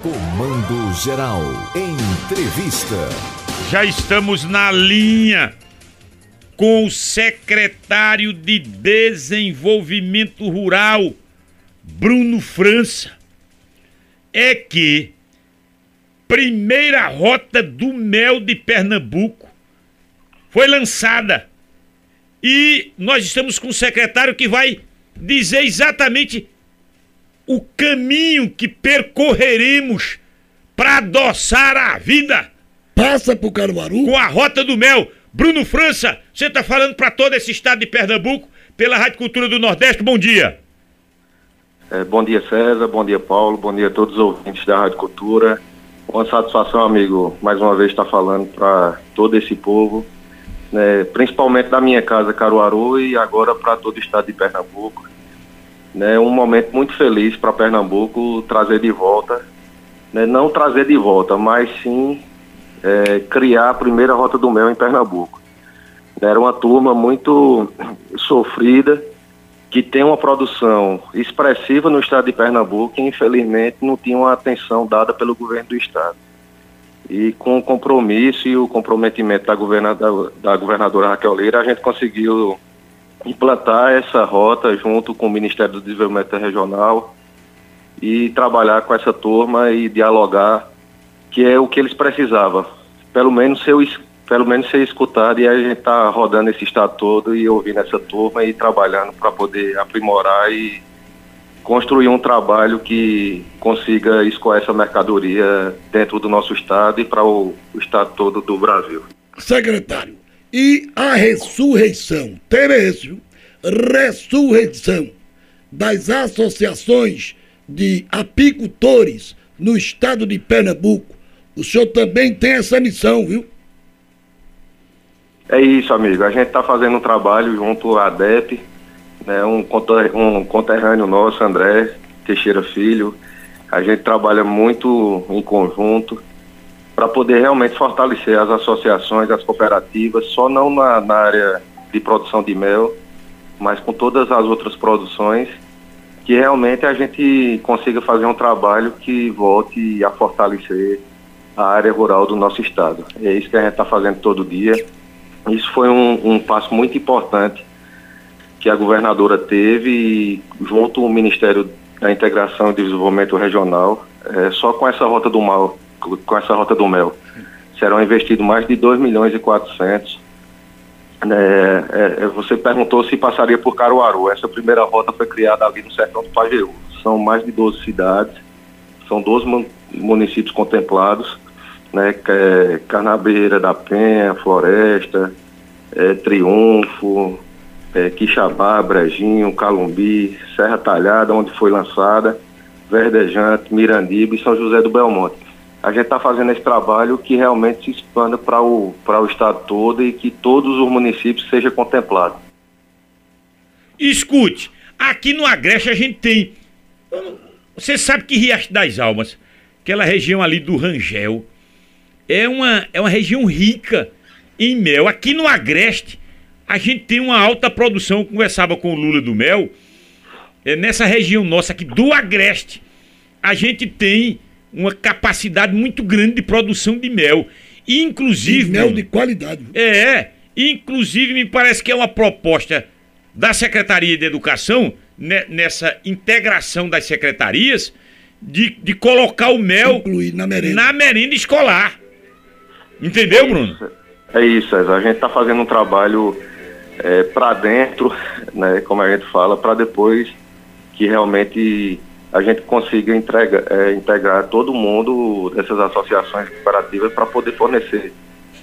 Comando Geral. Entrevista. Já estamos na linha com o secretário de Desenvolvimento Rural, Bruno França. É que primeira rota do mel de Pernambuco foi lançada. E nós estamos com um secretário que vai dizer exatamente o caminho que percorreremos para adoçar a vida. Passa pro Caruaru. Com a Rota do Mel. Bruno França, você está falando para todo esse estado de Pernambuco pela Rádio Cultura do Nordeste. Bom dia. É, bom dia, César. Bom dia, Paulo. Bom dia a todos os ouvintes da Rádio Cultura. Uma satisfação, amigo, mais uma vez estar falando para todo esse povo, né, principalmente da minha casa, Caruaru, e agora para todo o estado de Pernambuco né, um momento muito feliz para Pernambuco trazer de volta, né, não trazer de volta, mas sim é, criar a primeira Rota do Mel em Pernambuco. Era uma turma muito sofrida, que tem uma produção expressiva no estado de Pernambuco e infelizmente não tinha uma atenção dada pelo governo do estado. E com o compromisso e o comprometimento da governadora, da governadora Raquel Leira, a gente conseguiu implantar essa rota junto com o Ministério do Desenvolvimento Regional e trabalhar com essa turma e dialogar, que é o que eles precisavam. Pelo menos ser, pelo menos ser escutado e a gente está rodando esse estado todo e ouvindo essa turma e trabalhando para poder aprimorar e construir um trabalho que consiga escoar essa mercadoria dentro do nosso estado e para o, o estado todo do Brasil. Secretário, e a ressurreição, teve ressurreição das associações de apicultores no estado de Pernambuco. O senhor também tem essa missão, viu? É isso, amigo. A gente está fazendo um trabalho junto à ADEP, né, um, um conterrâneo nosso, André Teixeira Filho. A gente trabalha muito em conjunto para poder realmente fortalecer as associações, as cooperativas, só não na, na área de produção de mel, mas com todas as outras produções, que realmente a gente consiga fazer um trabalho que volte a fortalecer a área rural do nosso estado. É isso que a gente está fazendo todo dia. Isso foi um, um, passo muito importante que a governadora teve junto ao Ministério da Integração e Desenvolvimento Regional, é, só com essa rota do mal com essa rota do mel. Serão investidos mais de 2 milhões e 400. É, é, é, você perguntou se passaria por Caruaru. Essa primeira rota foi criada ali no sertão do Pajeú. São mais de 12 cidades, são 12 municípios contemplados, né, é Carnabeira, da Penha, Floresta, é, Triunfo, é, Quixabá, Brejinho, Calumbi, Serra Talhada, onde foi lançada, Verdejante, Mirandiba e São José do Belmonte a gente está fazendo esse trabalho que realmente se expanda para o, o estado todo e que todos os municípios sejam contemplados. Escute, aqui no Agreste a gente tem. Você sabe que Riacho das Almas, aquela região ali do Rangel, é uma, é uma região rica em mel. Aqui no Agreste a gente tem uma alta produção. Eu conversava com o Lula do Mel. É nessa região nossa aqui do Agreste, a gente tem uma capacidade muito grande de produção de mel. inclusive. E mel de qualidade. É, inclusive me parece que é uma proposta da Secretaria de Educação, né, nessa integração das secretarias, de, de colocar o mel Incluir na merenda. na merenda escolar. Entendeu, é Bruno? É isso, César. A gente está fazendo um trabalho é, para dentro, né, como a gente fala, para depois que realmente a gente consiga entrega, é, integrar todo mundo dessas associações cooperativas para poder fornecer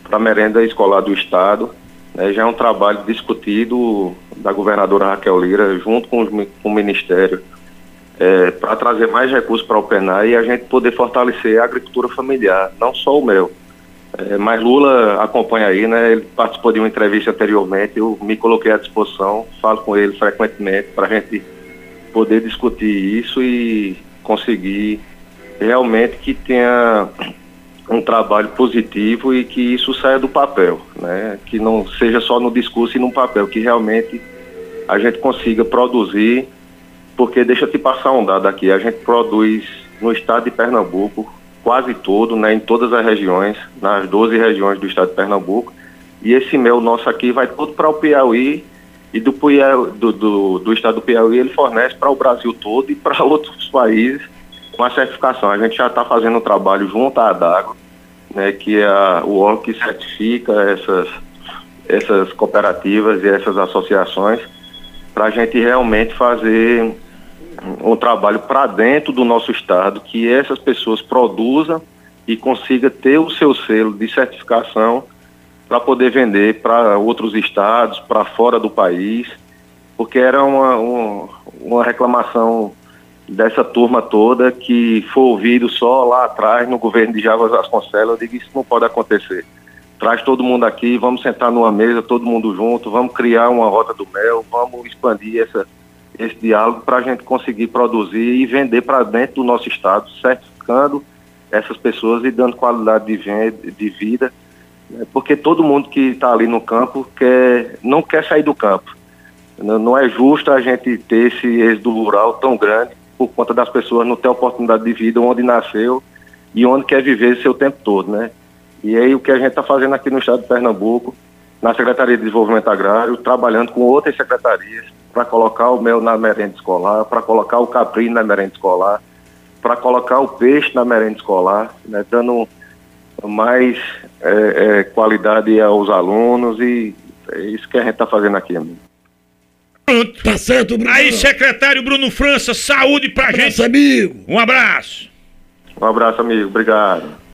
para a merenda escolar do Estado. Né, já é um trabalho discutido da governadora Raquel Lira junto com, os, com o Ministério é, para trazer mais recursos para o PENAI e a gente poder fortalecer a agricultura familiar, não só o mel. É, mas Lula acompanha aí, né? Ele participou de uma entrevista anteriormente, eu me coloquei à disposição, falo com ele frequentemente para a gente poder discutir isso e conseguir realmente que tenha um trabalho positivo e que isso saia do papel, né? Que não seja só no discurso e no papel, que realmente a gente consiga produzir, porque deixa te passar um dado aqui, a gente produz no estado de Pernambuco, quase todo, né, em todas as regiões, nas 12 regiões do estado de Pernambuco. E esse mel nosso aqui vai todo para o Piauí e do, Piauí, do, do, do estado do Piauí ele fornece para o Brasil todo e para outros países com a certificação. A gente já está fazendo um trabalho junto à Adago, né, que é o órgão que certifica essas, essas cooperativas e essas associações, para a gente realmente fazer um trabalho para dentro do nosso estado, que essas pessoas produzam e consiga ter o seu selo de certificação para poder vender para outros estados, para fora do país, porque era uma, uma, uma, reclamação dessa turma toda que foi ouvido só lá atrás no governo de Javas Vasconcelos. Eu digo, isso não pode acontecer. Traz todo mundo aqui, vamos sentar numa mesa, todo mundo junto, vamos criar uma rota do mel, vamos expandir essa, esse diálogo para a gente conseguir produzir e vender para dentro do nosso estado, certificando essas pessoas e dando qualidade de, venda, de vida, né? porque todo mundo que está ali no campo quer, não quer sair do campo. Não é justo a gente ter esse êxodo rural tão grande por conta das pessoas não ter oportunidade de vida onde nasceu e onde quer viver seu tempo todo, né? E aí o que a gente está fazendo aqui no estado de Pernambuco, na Secretaria de Desenvolvimento Agrário, trabalhando com outras secretarias, para colocar o mel na merenda escolar, para colocar o caprim na merenda escolar, para colocar o peixe na merenda escolar, né, dando mais é, é, qualidade aos alunos e é isso que a gente está fazendo aqui, amigo. Pronto. Tá certo, Bruno. Aí, secretário Bruno França, saúde pra Abraço, gente. amigo. Um abraço. Um abraço, amigo. Obrigado.